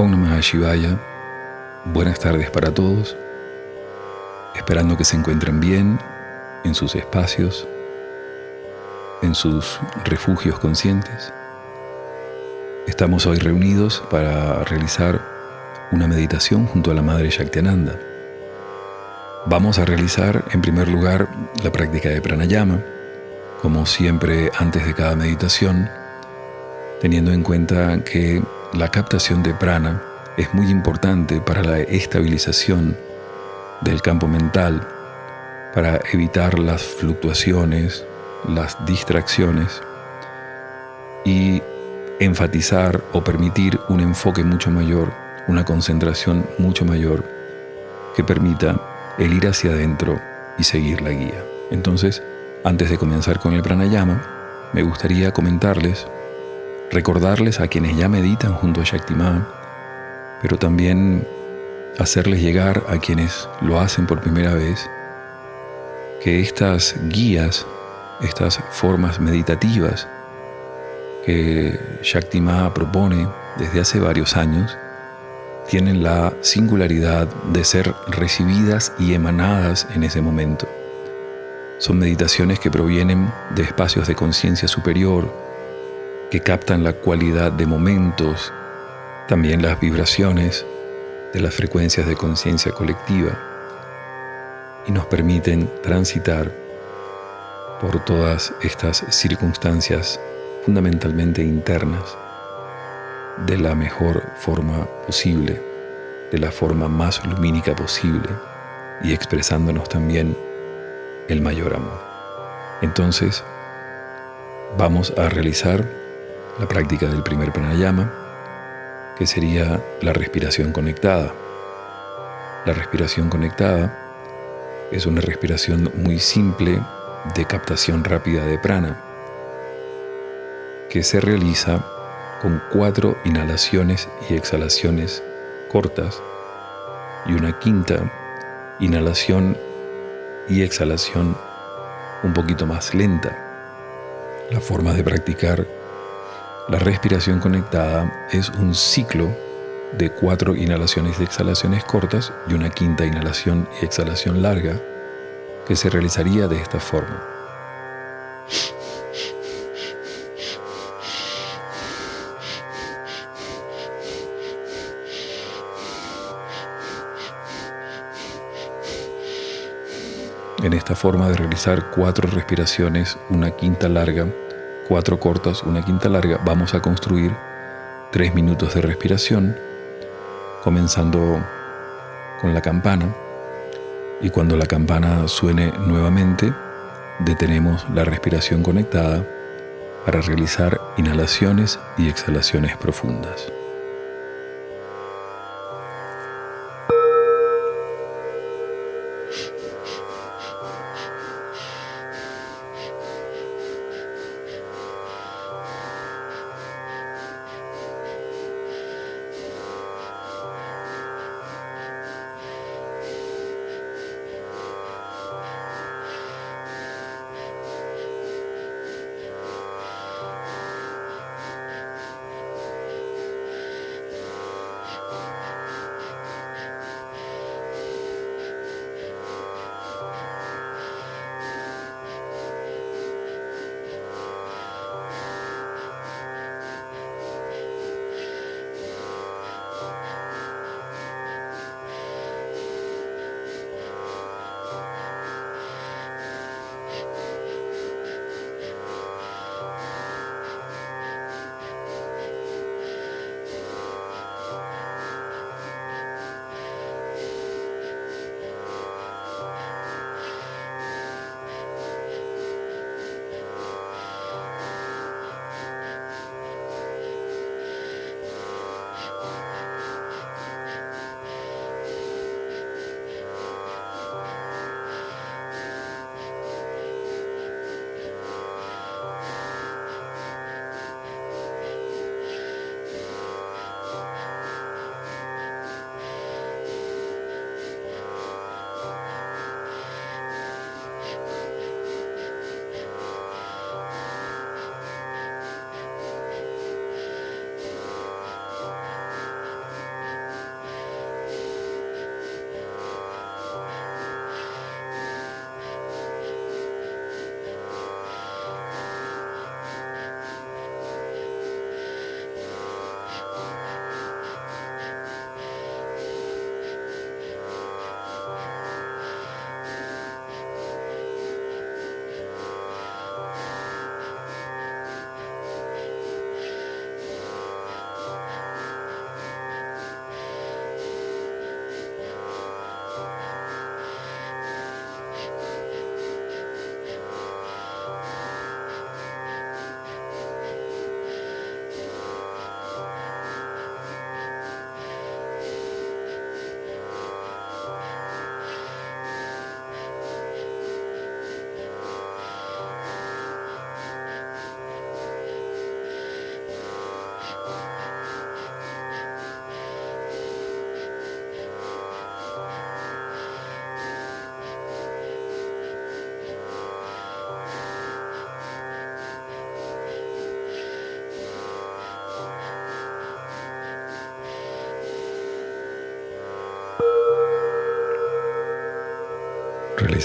Om Namah Shivaya. Buenas tardes para todos. Esperando que se encuentren bien en sus espacios, en sus refugios conscientes. Estamos hoy reunidos para realizar una meditación junto a la Madre Shaktiananda. Vamos a realizar en primer lugar la práctica de pranayama, como siempre antes de cada meditación, teniendo en cuenta que la captación de prana es muy importante para la estabilización del campo mental, para evitar las fluctuaciones, las distracciones y enfatizar o permitir un enfoque mucho mayor, una concentración mucho mayor que permita el ir hacia adentro y seguir la guía. Entonces, antes de comenzar con el pranayama, me gustaría comentarles recordarles a quienes ya meditan junto a Shaktiman, pero también hacerles llegar a quienes lo hacen por primera vez que estas guías, estas formas meditativas que Shaktima propone desde hace varios años, tienen la singularidad de ser recibidas y emanadas en ese momento. Son meditaciones que provienen de espacios de conciencia superior, que captan la cualidad de momentos, también las vibraciones de las frecuencias de conciencia colectiva y nos permiten transitar por todas estas circunstancias fundamentalmente internas de la mejor forma posible, de la forma más lumínica posible y expresándonos también el mayor amor. Entonces, vamos a realizar la práctica del primer pranayama, que sería la respiración conectada. La respiración conectada es una respiración muy simple de captación rápida de prana, que se realiza con cuatro inhalaciones y exhalaciones cortas y una quinta inhalación y exhalación un poquito más lenta. La forma de practicar la respiración conectada es un ciclo de cuatro inhalaciones y exhalaciones cortas y una quinta inhalación y exhalación larga que se realizaría de esta forma. En esta forma de realizar cuatro respiraciones, una quinta larga, cuatro cortas, una quinta larga, vamos a construir tres minutos de respiración, comenzando con la campana. Y cuando la campana suene nuevamente, detenemos la respiración conectada para realizar inhalaciones y exhalaciones profundas.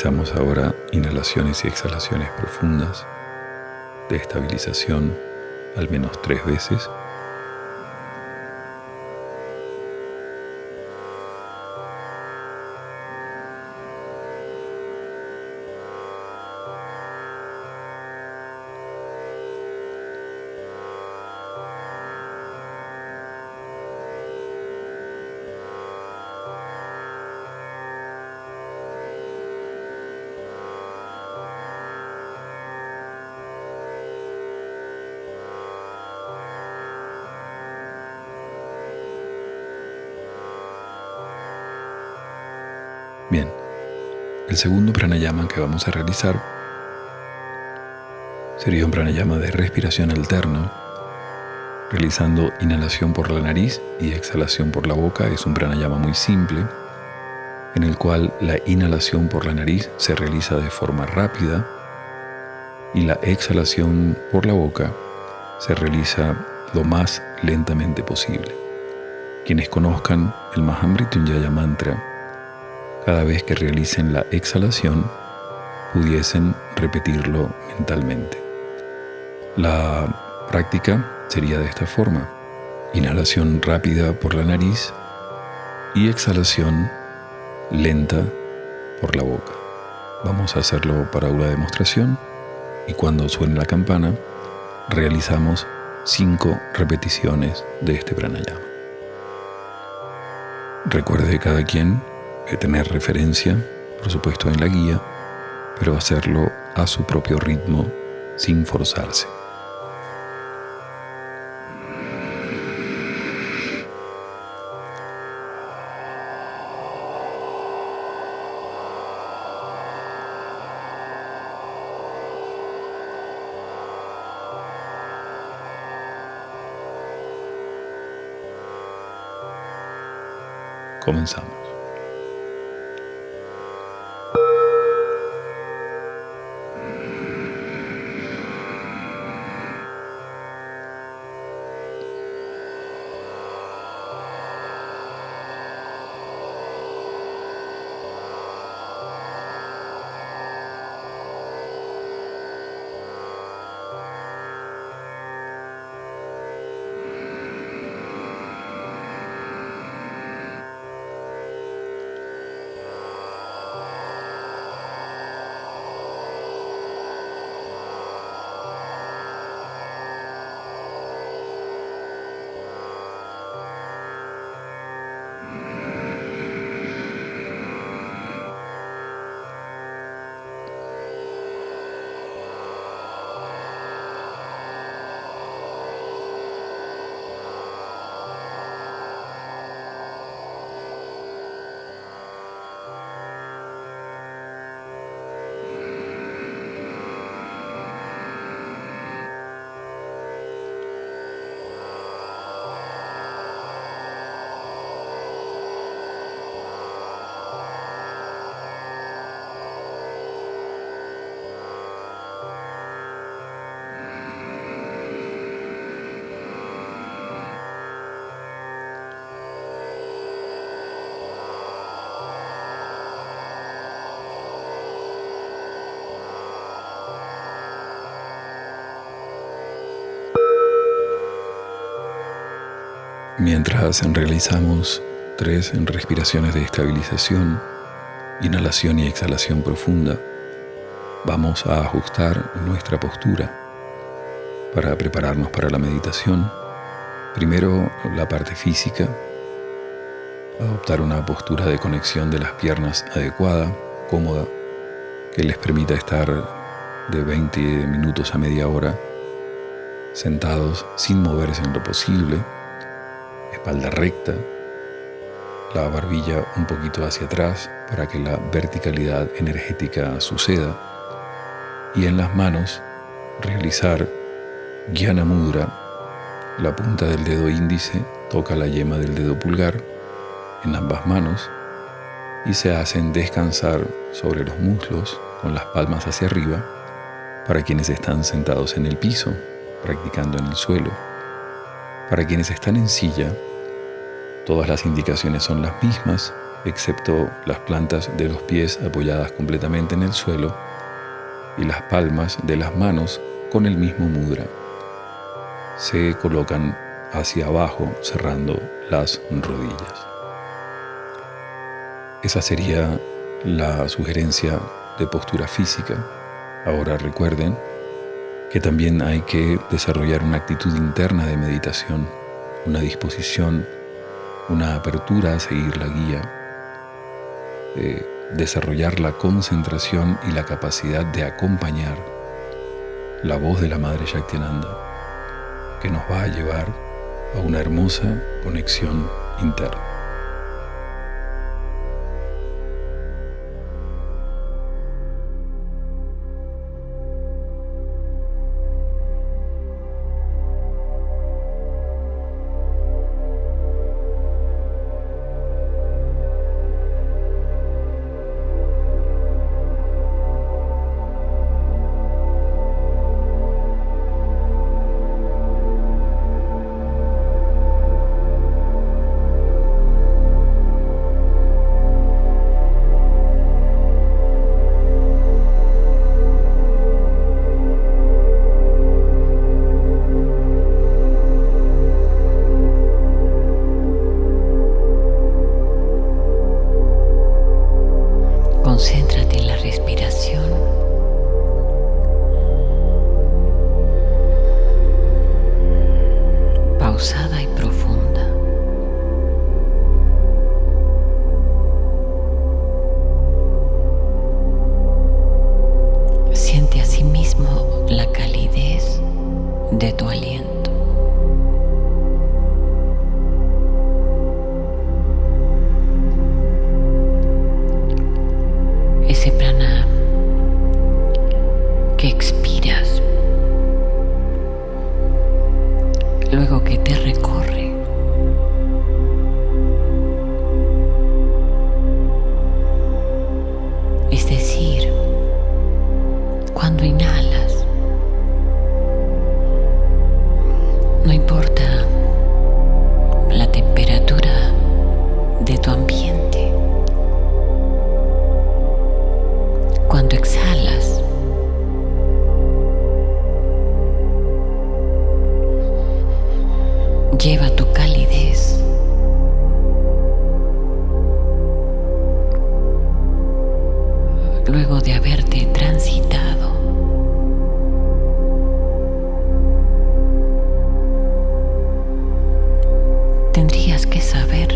Realizamos ahora inhalaciones y exhalaciones profundas de estabilización al menos tres veces. El segundo pranayama que vamos a realizar sería un pranayama de respiración alterna, realizando inhalación por la nariz y exhalación por la boca. Es un pranayama muy simple, en el cual la inhalación por la nariz se realiza de forma rápida y la exhalación por la boca se realiza lo más lentamente posible. Quienes conozcan el Mahamrityunjaya Mantra cada vez que realicen la exhalación pudiesen repetirlo mentalmente. La práctica sería de esta forma. Inhalación rápida por la nariz y exhalación lenta por la boca. Vamos a hacerlo para una demostración y cuando suene la campana realizamos cinco repeticiones de este pranayama. Recuerde cada quien tener referencia, por supuesto, en la guía, pero hacerlo a su propio ritmo sin forzarse. Comenzamos. Mientras realizamos tres respiraciones de estabilización, inhalación y exhalación profunda, vamos a ajustar nuestra postura para prepararnos para la meditación. Primero la parte física, adoptar una postura de conexión de las piernas adecuada, cómoda, que les permita estar de 20 minutos a media hora sentados sin moverse en lo posible espalda recta, la barbilla un poquito hacia atrás para que la verticalidad energética suceda y en las manos realizar Jnana Mudra. La punta del dedo índice toca la yema del dedo pulgar en ambas manos y se hacen descansar sobre los muslos con las palmas hacia arriba para quienes están sentados en el piso, practicando en el suelo. Para quienes están en silla, Todas las indicaciones son las mismas, excepto las plantas de los pies apoyadas completamente en el suelo y las palmas de las manos con el mismo mudra. Se colocan hacia abajo cerrando las rodillas. Esa sería la sugerencia de postura física. Ahora recuerden que también hay que desarrollar una actitud interna de meditación, una disposición, una apertura a seguir la guía, desarrollar la concentración y la capacidad de acompañar la voz de la Madre Shaktiananda, que nos va a llevar a una hermosa conexión interna. Lo que te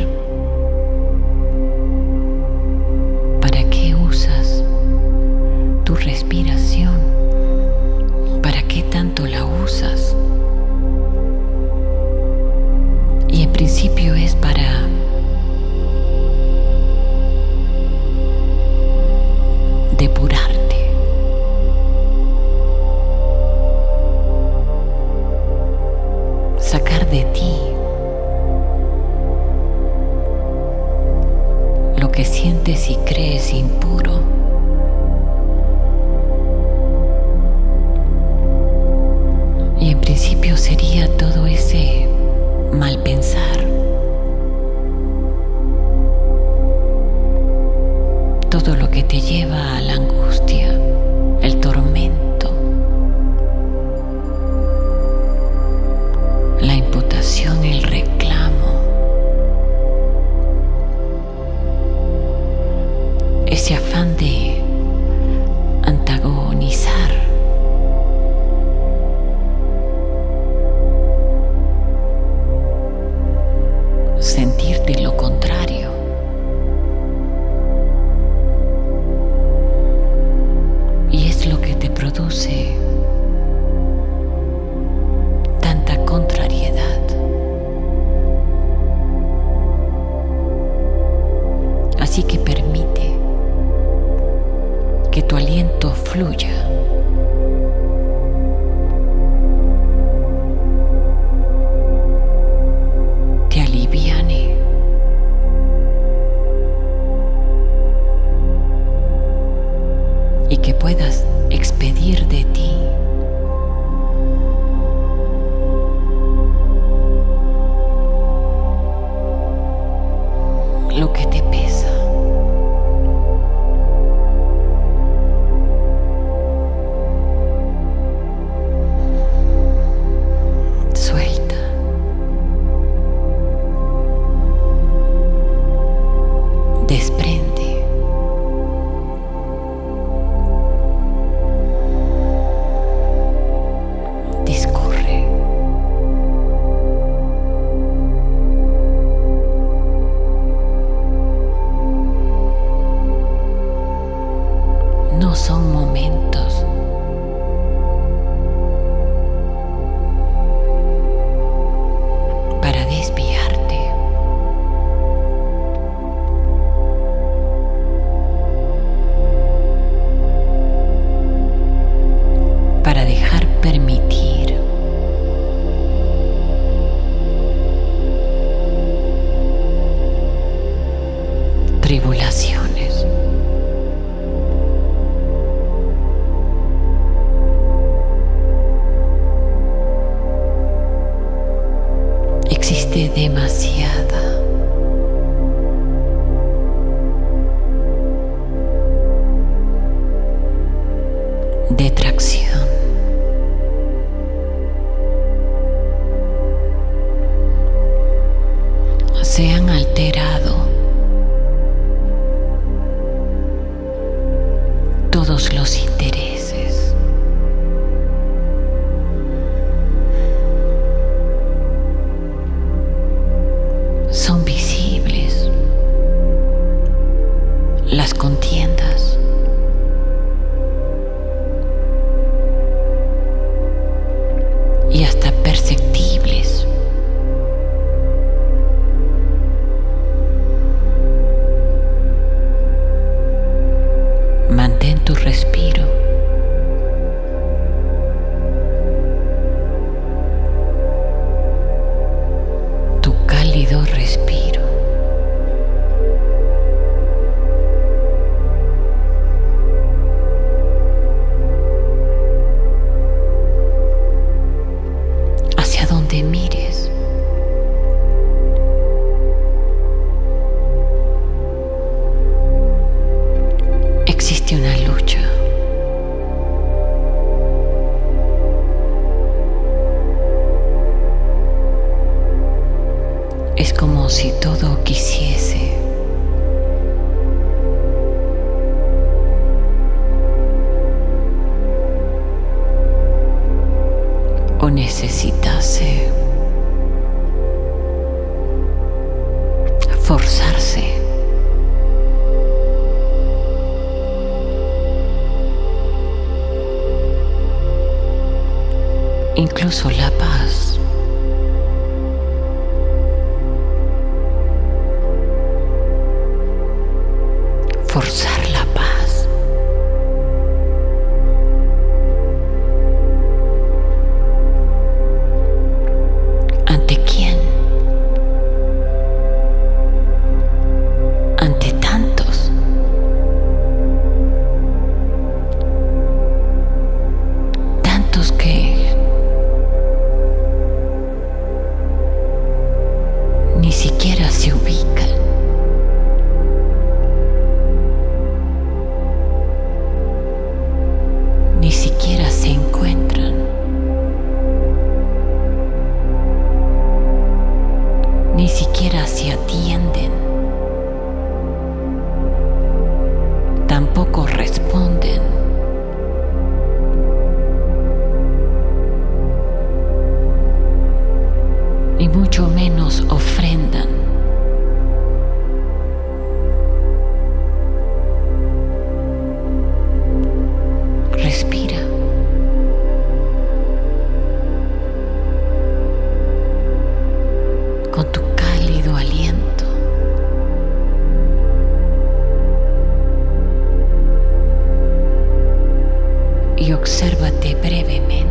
obsérvate brevemente.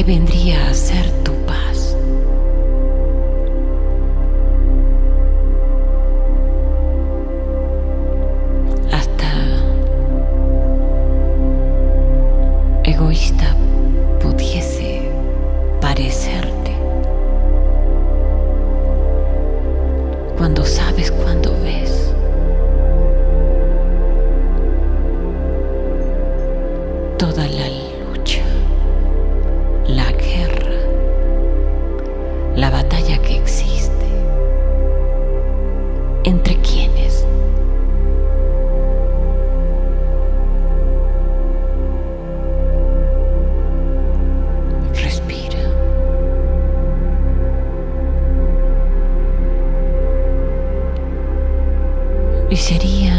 ¿Qué vendría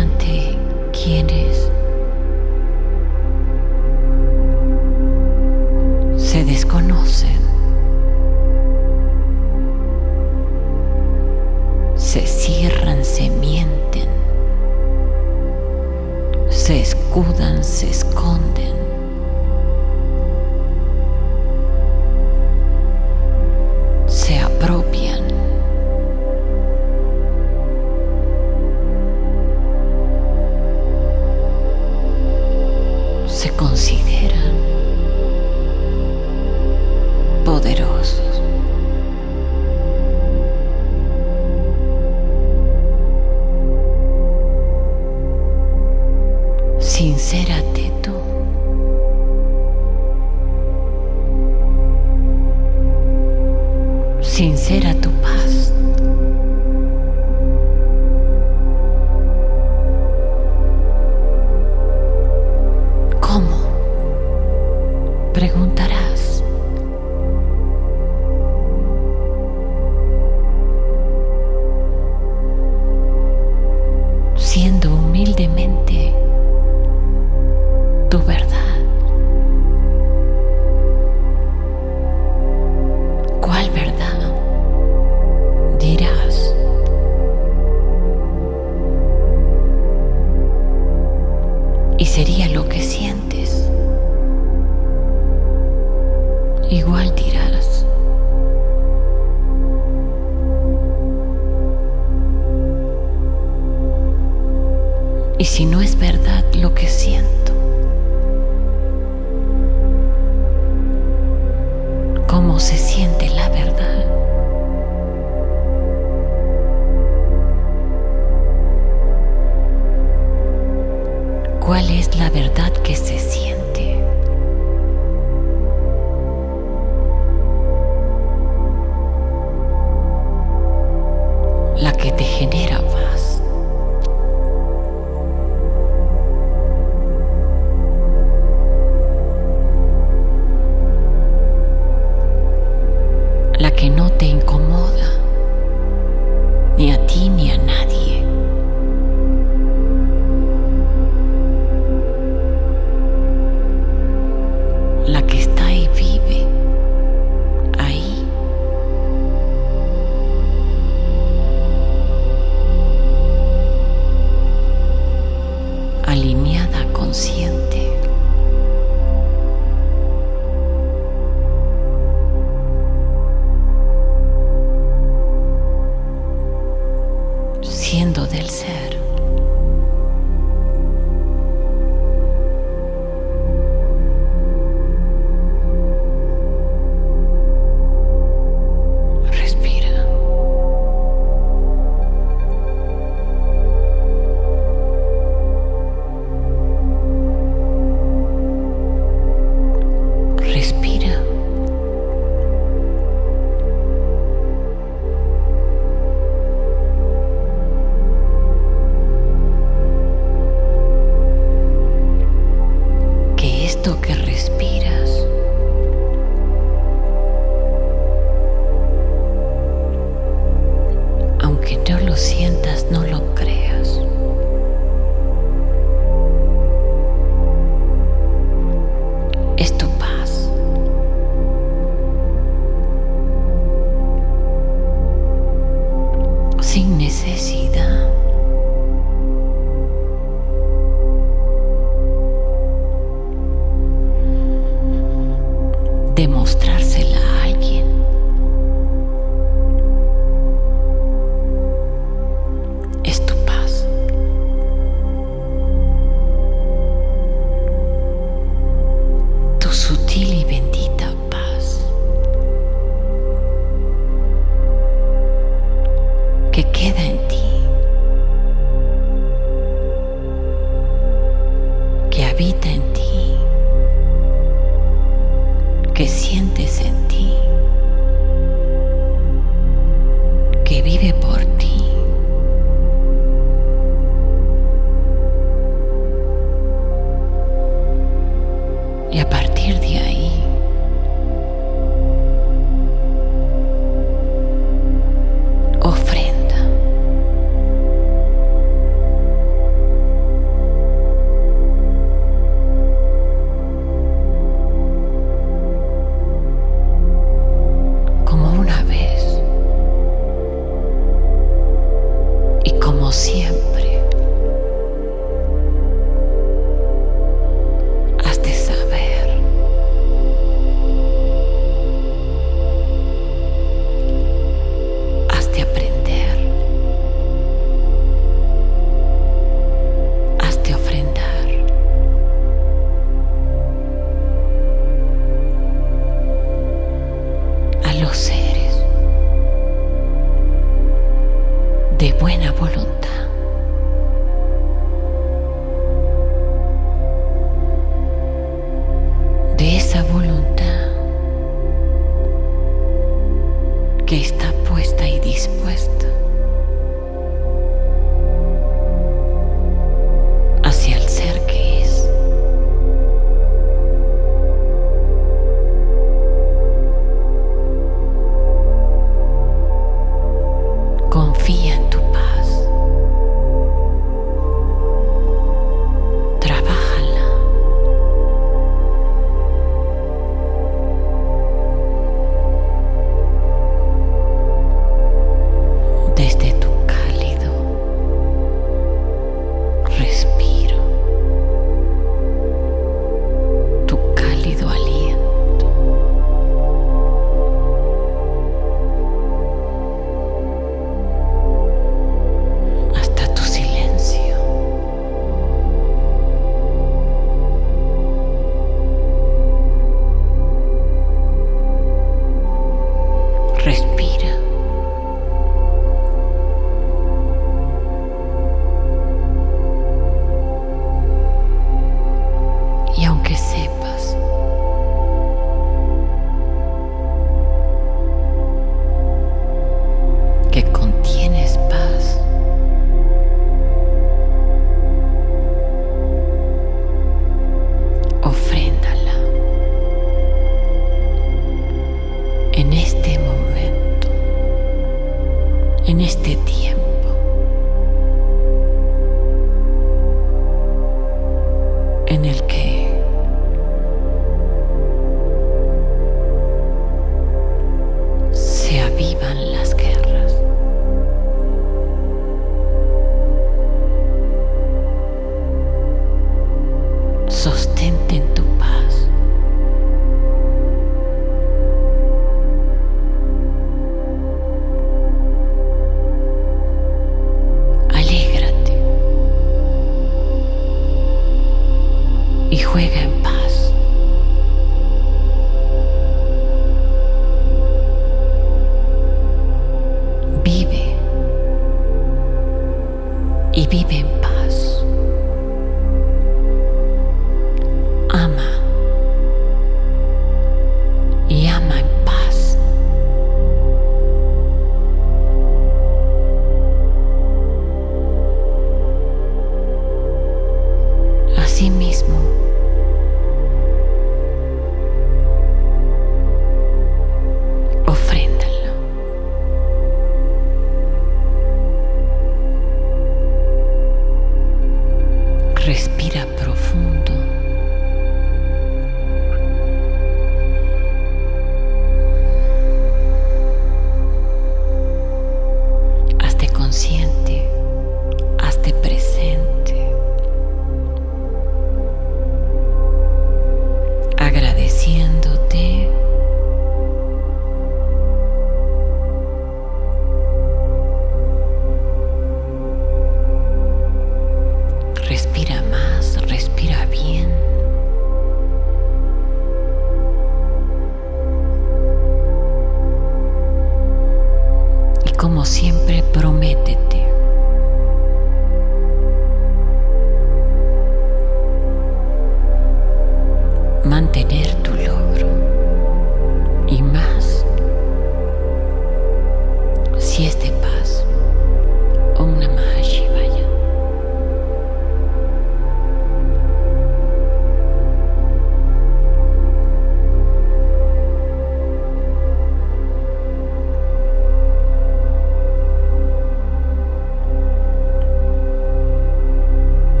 sería ante quienes que te genera paz.